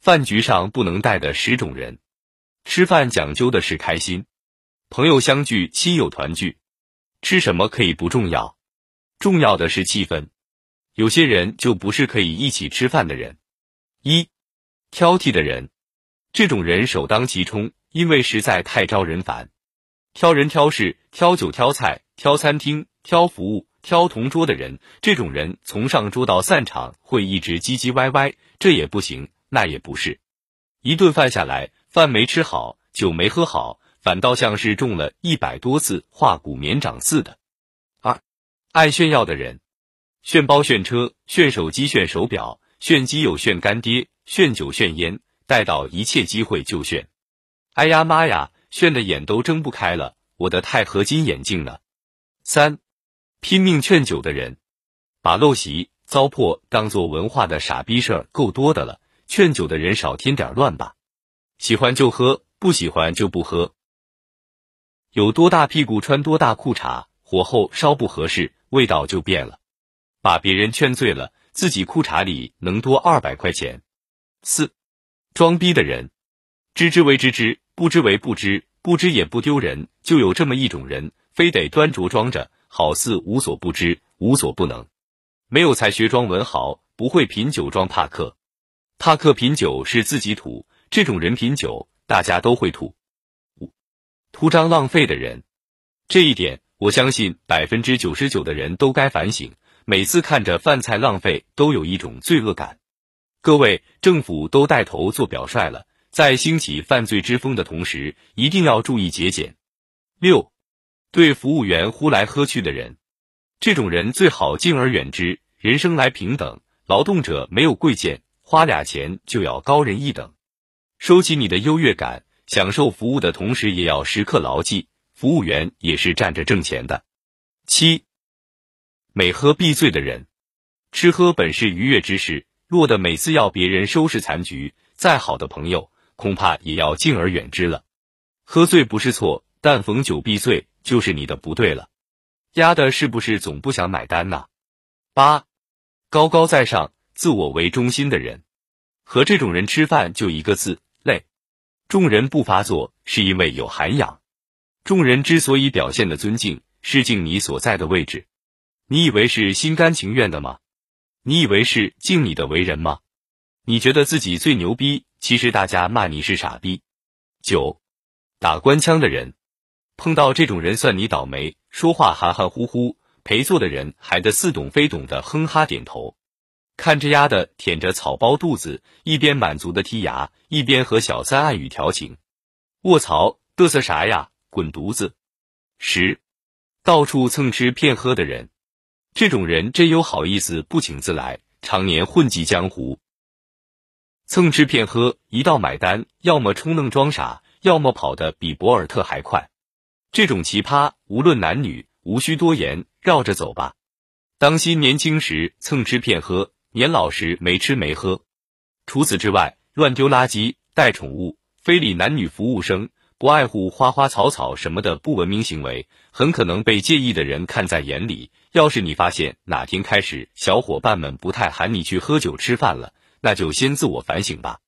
饭局上不能带的十种人。吃饭讲究的是开心，朋友相聚，亲友团聚。吃什么可以不重要，重要的是气氛。有些人就不是可以一起吃饭的人。一，挑剔的人，这种人首当其冲，因为实在太招人烦。挑人挑事、挑酒挑菜、挑餐厅、挑服务、挑同桌的人，这种人从上桌到散场会一直唧唧歪歪，这也不行，那也不是。一顿饭下来，饭没吃好，酒没喝好，反倒像是中了一百多次化骨绵掌似的。二，爱炫耀的人，炫包炫车、炫手机、炫手表、炫基友、炫干爹、炫酒、炫烟，逮到一切机会就炫。哎呀妈呀！炫的眼都睁不开了，我的钛合金眼镜呢？三，拼命劝酒的人，把陋习、糟粕当做文化的傻逼事儿够多的了，劝酒的人少添点乱吧。喜欢就喝，不喜欢就不喝。有多大屁股穿多大裤衩，火候稍不合适，味道就变了。把别人劝醉了，自己裤衩里能多二百块钱。四，装逼的人，知之为知之。不知为不知，不知也不丢人。就有这么一种人，非得端着装着，好似无所不知、无所不能。没有才学装文豪，不会品酒装帕克。帕克品酒是自己吐，这种人品酒，大家都会吐。五，图张浪费的人，这一点我相信百分之九十九的人都该反省。每次看着饭菜浪费，都有一种罪恶感。各位，政府都带头做表率了。在兴起犯罪之风的同时，一定要注意节俭。六，对服务员呼来喝去的人，这种人最好敬而远之。人生来平等，劳动者没有贵贱，花俩钱就要高人一等。收起你的优越感，享受服务的同时，也要时刻牢记，服务员也是站着挣钱的。七，每喝必醉的人，吃喝本是愉悦之事，落得每次要别人收拾残局，再好的朋友。恐怕也要敬而远之了。喝醉不是错，但逢酒必醉就是你的不对了。丫的是不是总不想买单呐？八，高高在上、自我为中心的人，和这种人吃饭就一个字累。众人不发作，是因为有涵养。众人之所以表现的尊敬，是敬你所在的位置。你以为是心甘情愿的吗？你以为是敬你的为人吗？你觉得自己最牛逼？其实大家骂你是傻逼。九，打官腔的人，碰到这种人算你倒霉。说话含含糊糊，陪坐的人还得似懂非懂的哼哈点头。看着丫的舔着草包肚子，一边满足的剔牙，一边和小三暗语调情。卧槽，嘚瑟啥呀？滚犊子！十，到处蹭吃骗喝的人，这种人真有好意思不请自来，常年混迹江湖。蹭吃骗喝，一到买单，要么充愣装傻，要么跑得比博尔特还快。这种奇葩，无论男女，无需多言，绕着走吧。当心年轻时蹭吃骗喝，年老时没吃没喝。除此之外，乱丢垃圾、带宠物、非礼男女服务生、不爱护花花草草什么的不文明行为，很可能被介意的人看在眼里。要是你发现哪天开始，小伙伴们不太喊你去喝酒吃饭了，那就先自我反省吧。